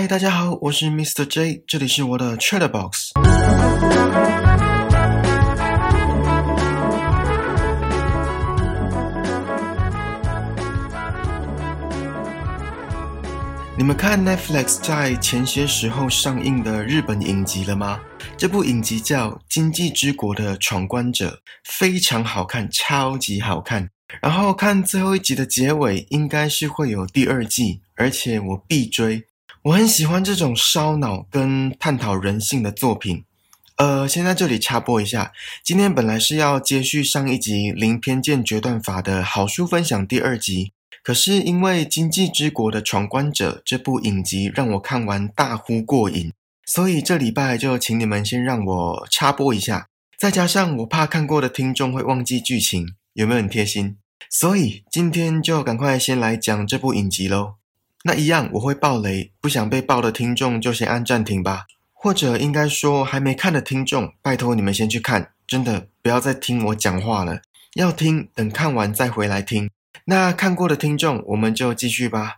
嗨，大家好，我是 Mr. J，这里是我的 Chat Box。你们看 Netflix 在前些时候上映的日本影集了吗？这部影集叫《经济之国的闯关者》，非常好看，超级好看。然后看最后一集的结尾，应该是会有第二季，而且我必追。我很喜欢这种烧脑跟探讨人性的作品。呃，先在这里插播一下，今天本来是要接续上一集《零偏见决断法》的好书分享第二集。可是因为《经济之国的闯关者》这部影集让我看完大呼过瘾，所以这礼拜就请你们先让我插播一下。再加上我怕看过的听众会忘记剧情，有没有很贴心？所以今天就赶快先来讲这部影集喽。那一样我会爆雷，不想被爆的听众就先按暂停吧。或者应该说还没看的听众，拜托你们先去看，真的不要再听我讲话了。要听等看完再回来听。那看过的听众，我们就继续吧。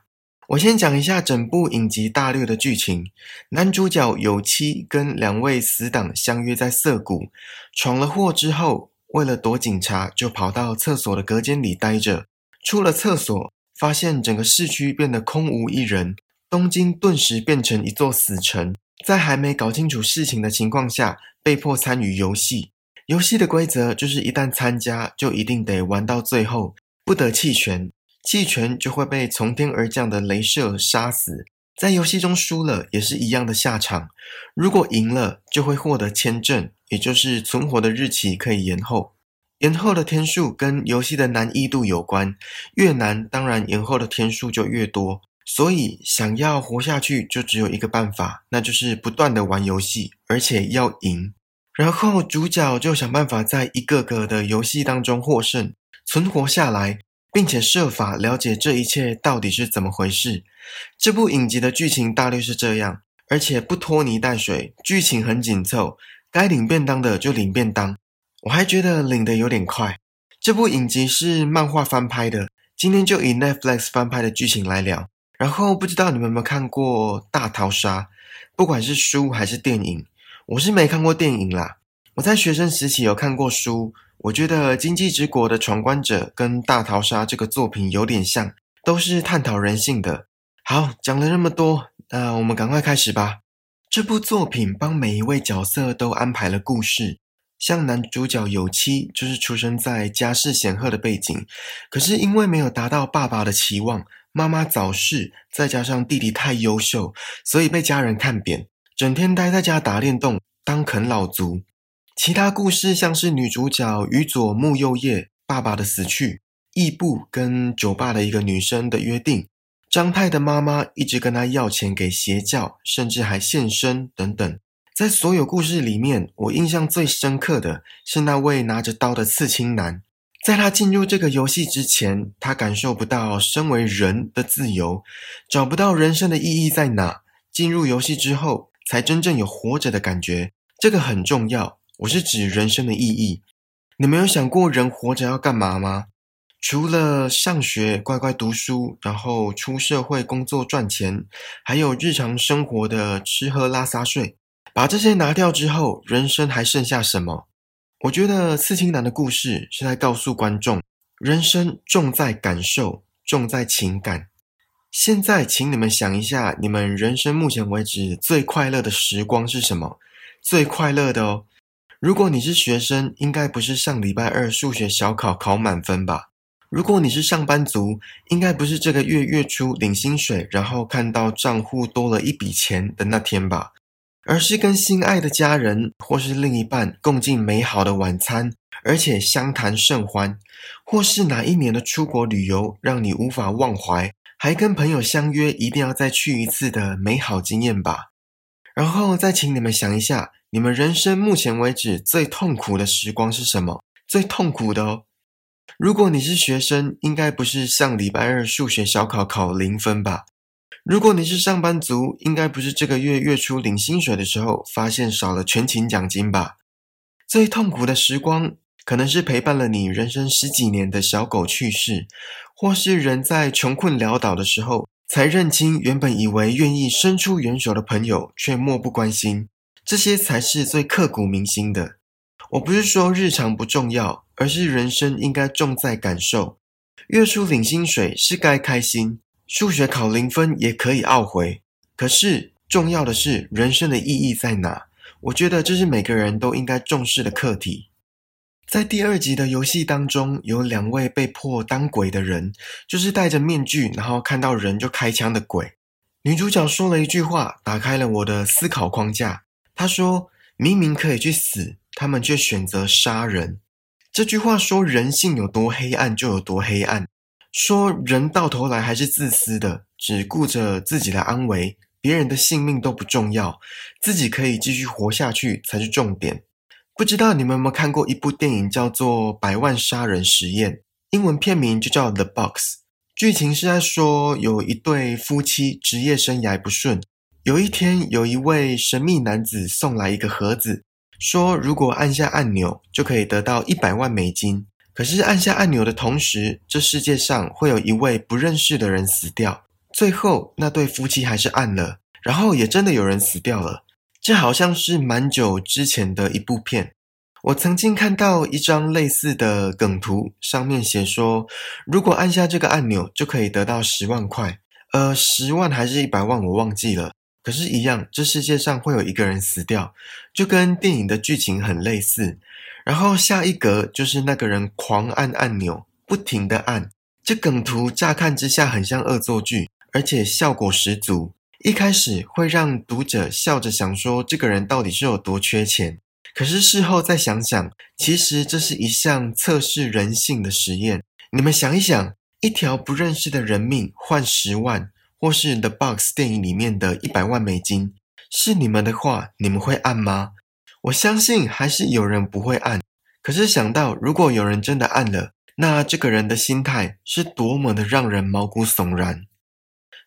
我先讲一下整部影集大略的剧情。男主角有妻跟两位死党相约在涩谷，闯了祸之后，为了躲警察，就跑到厕所的隔间里待着。出了厕所，发现整个市区变得空无一人，东京顿时变成一座死城。在还没搞清楚事情的情况下，被迫参与游戏。游戏的规则就是一旦参加，就一定得玩到最后。不得弃权，弃权就会被从天而降的镭射杀死。在游戏中输了也是一样的下场。如果赢了，就会获得签证，也就是存活的日期可以延后。延后的天数跟游戏的难易度有关，越难当然延后的天数就越多。所以想要活下去，就只有一个办法，那就是不断的玩游戏，而且要赢。然后主角就想办法在一个个的游戏当中获胜。存活下来，并且设法了解这一切到底是怎么回事。这部影集的剧情大略是这样，而且不拖泥带水，剧情很紧凑。该领便当的就领便当，我还觉得领的有点快。这部影集是漫画翻拍的，今天就以 Netflix 翻拍的剧情来聊。然后不知道你们有没有看过《大逃杀》，不管是书还是电影，我是没看过电影啦。我在学生时期有看过书。我觉得《经济之国的闯关者》跟《大逃杀》这个作品有点像，都是探讨人性的。好，讲了那么多，那我们赶快开始吧。这部作品帮每一位角色都安排了故事，像男主角有妻，就是出生在家世显赫的背景，可是因为没有达到爸爸的期望，妈妈早逝，再加上弟弟太优秀，所以被家人看扁，整天待在家打电动，当啃老族。其他故事像是女主角宇佐木佑叶爸爸的死去，义部跟酒吧的一个女生的约定，张太的妈妈一直跟他要钱给邪教，甚至还现身等等。在所有故事里面，我印象最深刻的是那位拿着刀的刺青男。在他进入这个游戏之前，他感受不到身为人的自由，找不到人生的意义在哪。进入游戏之后，才真正有活着的感觉，这个很重要。我是指人生的意义。你们有想过人活着要干嘛吗？除了上学、乖乖读书，然后出社会工作赚钱，还有日常生活的吃喝拉撒睡，把这些拿掉之后，人生还剩下什么？我觉得刺青男的故事是在告诉观众：人生重在感受，重在情感。现在，请你们想一下，你们人生目前为止最快乐的时光是什么？最快乐的哦。如果你是学生，应该不是上礼拜二数学小考考满分吧？如果你是上班族，应该不是这个月月初领薪水，然后看到账户多了一笔钱的那天吧？而是跟心爱的家人或是另一半共进美好的晚餐，而且相谈甚欢，或是哪一年的出国旅游让你无法忘怀，还跟朋友相约一定要再去一次的美好经验吧？然后再请你们想一下。你们人生目前为止最痛苦的时光是什么？最痛苦的哦。如果你是学生，应该不是上礼拜二数学小考考零分吧？如果你是上班族，应该不是这个月月初领薪水的时候发现少了全勤奖金吧？最痛苦的时光，可能是陪伴了你人生十几年的小狗去世，或是人在穷困潦倒的时候，才认清原本以为愿意伸出援手的朋友却漠不关心，这些才是最刻骨铭心的。我不是说日常不重要，而是人生应该重在感受。月初领薪水是该开心，数学考零分也可以懊悔。可是重要的是人生的意义在哪？我觉得这是每个人都应该重视的课题。在第二集的游戏当中，有两位被迫当鬼的人，就是戴着面具，然后看到人就开枪的鬼。女主角说了一句话，打开了我的思考框架。她说：“明明可以去死。”他们却选择杀人。这句话说人性有多黑暗就有多黑暗，说人到头来还是自私的，只顾着自己的安危，别人的性命都不重要，自己可以继续活下去才是重点。不知道你们有没有看过一部电影叫做《百万杀人实验》，英文片名就叫《The Box》。剧情是在说有一对夫妻职业生涯不顺，有一天有一位神秘男子送来一个盒子。说如果按下按钮就可以得到一百万美金，可是按下按钮的同时，这世界上会有一位不认识的人死掉。最后那对夫妻还是按了，然后也真的有人死掉了。这好像是蛮久之前的一部片。我曾经看到一张类似的梗图，上面写说，如果按下这个按钮就可以得到十万块，呃，十万还是一百万，我忘记了。可是，一样，这世界上会有一个人死掉，就跟电影的剧情很类似。然后下一格就是那个人狂按按钮，不停的按。这梗图乍看之下很像恶作剧，而且效果十足。一开始会让读者笑着想说，这个人到底是有多缺钱？可是事后再想想，其实这是一项测试人性的实验。你们想一想，一条不认识的人命换十万。或是《The Box》电影里面的一百万美金，是你们的话，你们会按吗？我相信还是有人不会按。可是想到如果有人真的按了，那这个人的心态是多么的让人毛骨悚然。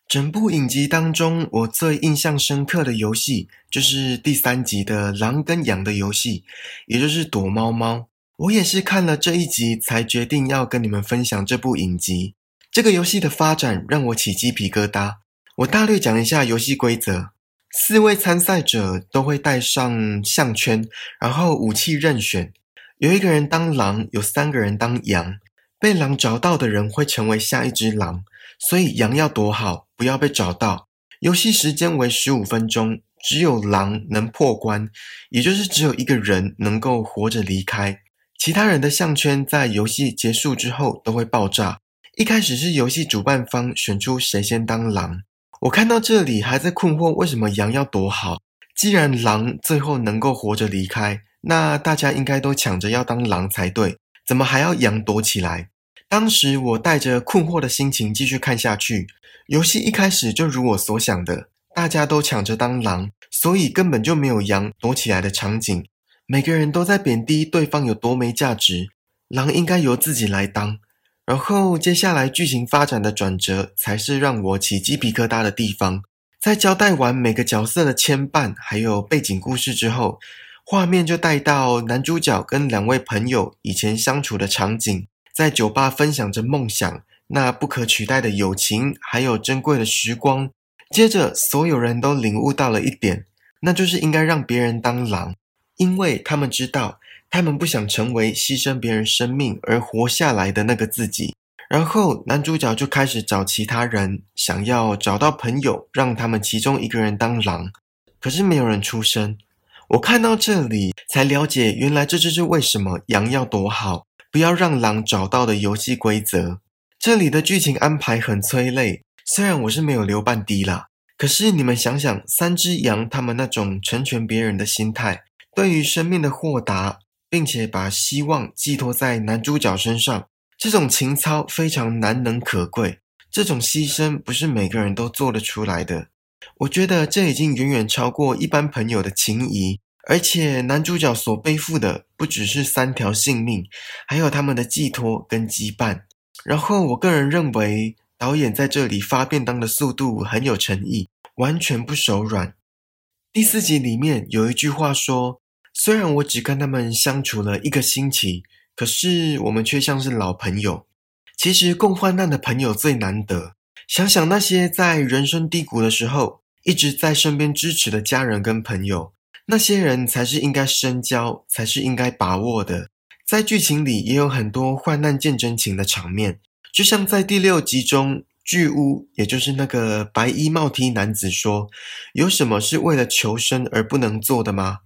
整部影集当中，我最印象深刻的游戏就是第三集的狼跟羊的游戏，也就是躲猫猫。我也是看了这一集才决定要跟你们分享这部影集。这个游戏的发展让我起鸡皮疙瘩。我大略讲一下游戏规则：四位参赛者都会带上项圈，然后武器任选。有一个人当狼，有三个人当羊。被狼找到的人会成为下一只狼，所以羊要躲好，不要被找到。游戏时间为十五分钟，只有狼能破关，也就是只有一个人能够活着离开。其他人的项圈在游戏结束之后都会爆炸。一开始是游戏主办方选出谁先当狼，我看到这里还在困惑为什么羊要躲好。既然狼最后能够活着离开，那大家应该都抢着要当狼才对，怎么还要羊躲起来？当时我带着困惑的心情继续看下去。游戏一开始就如我所想的，大家都抢着当狼，所以根本就没有羊躲起来的场景。每个人都在贬低对方有多没价值，狼应该由自己来当。然后接下来剧情发展的转折，才是让我起鸡皮疙瘩的地方。在交代完每个角色的牵绊，还有背景故事之后，画面就带到男主角跟两位朋友以前相处的场景，在酒吧分享着梦想，那不可取代的友情，还有珍贵的时光。接着，所有人都领悟到了一点，那就是应该让别人当狼，因为他们知道。他们不想成为牺牲别人生命而活下来的那个自己，然后男主角就开始找其他人，想要找到朋友，让他们其中一个人当狼，可是没有人出声。我看到这里才了解，原来这就是为什么羊要躲好，不要让狼找到的游戏规则。这里的剧情安排很催泪，虽然我是没有流半滴啦，可是你们想想，三只羊他们那种成全别人的心态，对于生命的豁达。并且把希望寄托在男主角身上，这种情操非常难能可贵。这种牺牲不是每个人都做得出来的。我觉得这已经远远超过一般朋友的情谊。而且男主角所背负的不只是三条性命，还有他们的寄托跟羁绊。然后我个人认为，导演在这里发便当的速度很有诚意，完全不手软。第四集里面有一句话说。虽然我只跟他们相处了一个星期，可是我们却像是老朋友。其实共患难的朋友最难得，想想那些在人生低谷的时候一直在身边支持的家人跟朋友，那些人才是应该深交，才是应该把握的。在剧情里也有很多患难见真情的场面，就像在第六集中，巨屋，也就是那个白衣帽 T 男子说：“有什么是为了求生而不能做的吗？”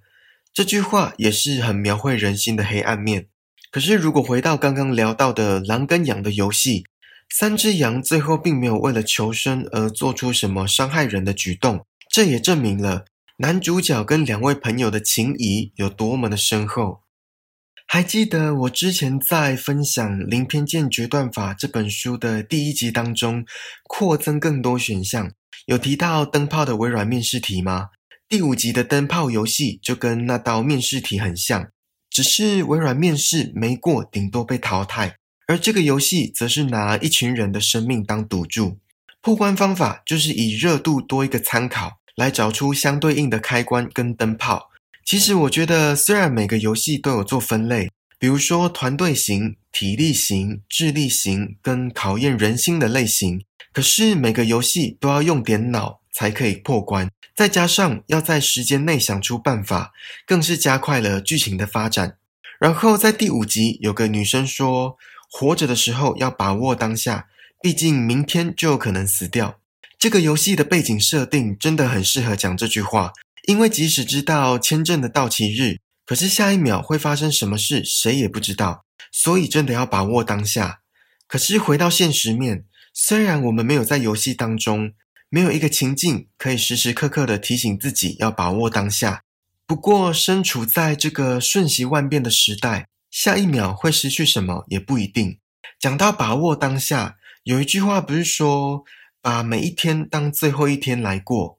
这句话也是很描绘人心的黑暗面。可是，如果回到刚刚聊到的狼跟羊的游戏，三只羊最后并没有为了求生而做出什么伤害人的举动，这也证明了男主角跟两位朋友的情谊有多么的深厚。还记得我之前在分享《零偏见决断法》这本书的第一集当中，扩增更多选项，有提到灯泡的微软面试题吗？第五集的灯泡游戏就跟那道面试题很像。只是微软面试没过，顶多被淘汰；而这个游戏则是拿一群人的生命当赌注。破关方法就是以热度多一个参考，来找出相对应的开关跟灯泡。其实我觉得，虽然每个游戏都有做分类，比如说团队型、体力型、智力型跟考验人心的类型，可是每个游戏都要用点脑才可以破关。再加上要在时间内想出办法，更是加快了剧情的发展。然后在第五集，有个女生说：“活着的时候要把握当下，毕竟明天就有可能死掉。”这个游戏的背景设定真的很适合讲这句话，因为即使知道签证的到期日，可是下一秒会发生什么事，谁也不知道，所以真的要把握当下。可是回到现实面，虽然我们没有在游戏当中。没有一个情境可以时时刻刻的提醒自己要把握当下。不过，身处在这个瞬息万变的时代，下一秒会失去什么也不一定。讲到把握当下，有一句话不是说把每一天当最后一天来过？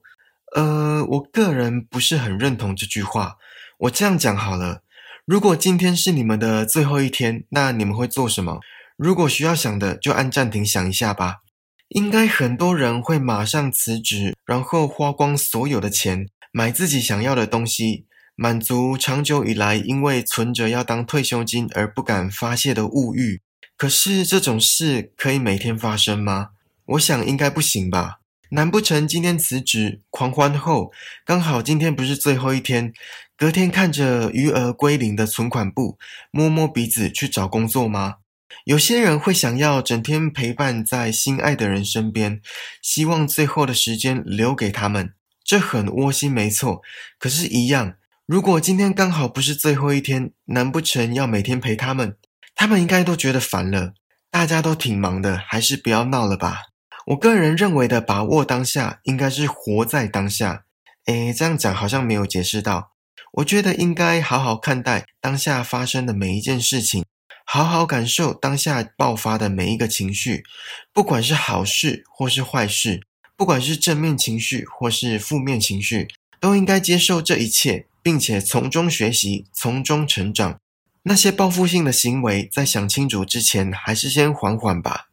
呃，我个人不是很认同这句话。我这样讲好了：如果今天是你们的最后一天，那你们会做什么？如果需要想的，就按暂停想一下吧。应该很多人会马上辞职，然后花光所有的钱买自己想要的东西，满足长久以来因为存着要当退休金而不敢发泄的物欲。可是这种事可以每天发生吗？我想应该不行吧。难不成今天辞职狂欢后，刚好今天不是最后一天，隔天看着余额归零的存款簿，摸摸鼻子去找工作吗？有些人会想要整天陪伴在心爱的人身边，希望最后的时间留给他们，这很窝心，没错。可是，一样，如果今天刚好不是最后一天，难不成要每天陪他们？他们应该都觉得烦了。大家都挺忙的，还是不要闹了吧。我个人认为的把握当下，应该是活在当下。诶，这样讲好像没有解释到。我觉得应该好好看待当下发生的每一件事情。好好感受当下爆发的每一个情绪，不管是好事或是坏事，不管是正面情绪或是负面情绪，都应该接受这一切，并且从中学习，从中成长。那些报复性的行为，在想清楚之前，还是先缓缓吧。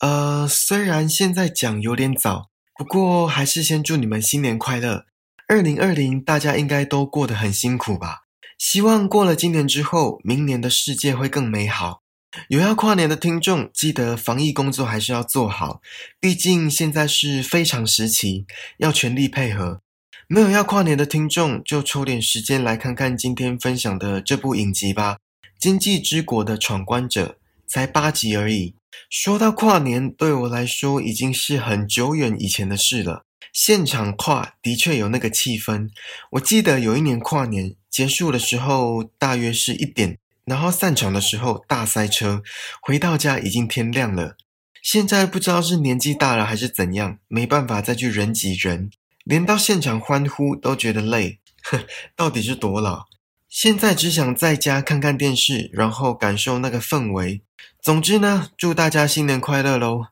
呃，虽然现在讲有点早，不过还是先祝你们新年快乐。二零二零，大家应该都过得很辛苦吧。希望过了今年之后，明年的世界会更美好。有要跨年的听众，记得防疫工作还是要做好，毕竟现在是非常时期，要全力配合。没有要跨年的听众，就抽点时间来看看今天分享的这部影集吧，《经济之国的闯关者》，才八集而已。说到跨年，对我来说已经是很久远以前的事了。现场跨的确有那个气氛。我记得有一年跨年结束的时候，大约是一点，然后散场的时候大塞车，回到家已经天亮了。现在不知道是年纪大了还是怎样，没办法再去人挤人，连到现场欢呼都觉得累。哼，到底是多老？现在只想在家看看电视，然后感受那个氛围。总之呢，祝大家新年快乐喽！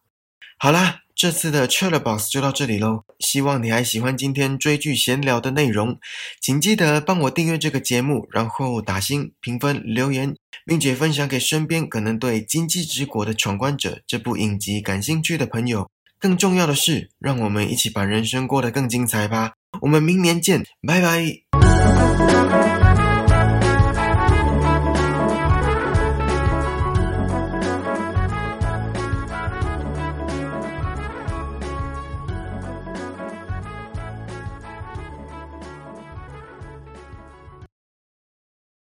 好啦。这次的 c h i l l Box 就到这里喽，希望你还喜欢今天追剧闲聊的内容，请记得帮我订阅这个节目，然后打星、评分、留言，并且分享给身边可能对《经济之国的闯关者》这部影集感兴趣的朋友。更重要的是，让我们一起把人生过得更精彩吧！我们明年见，拜拜。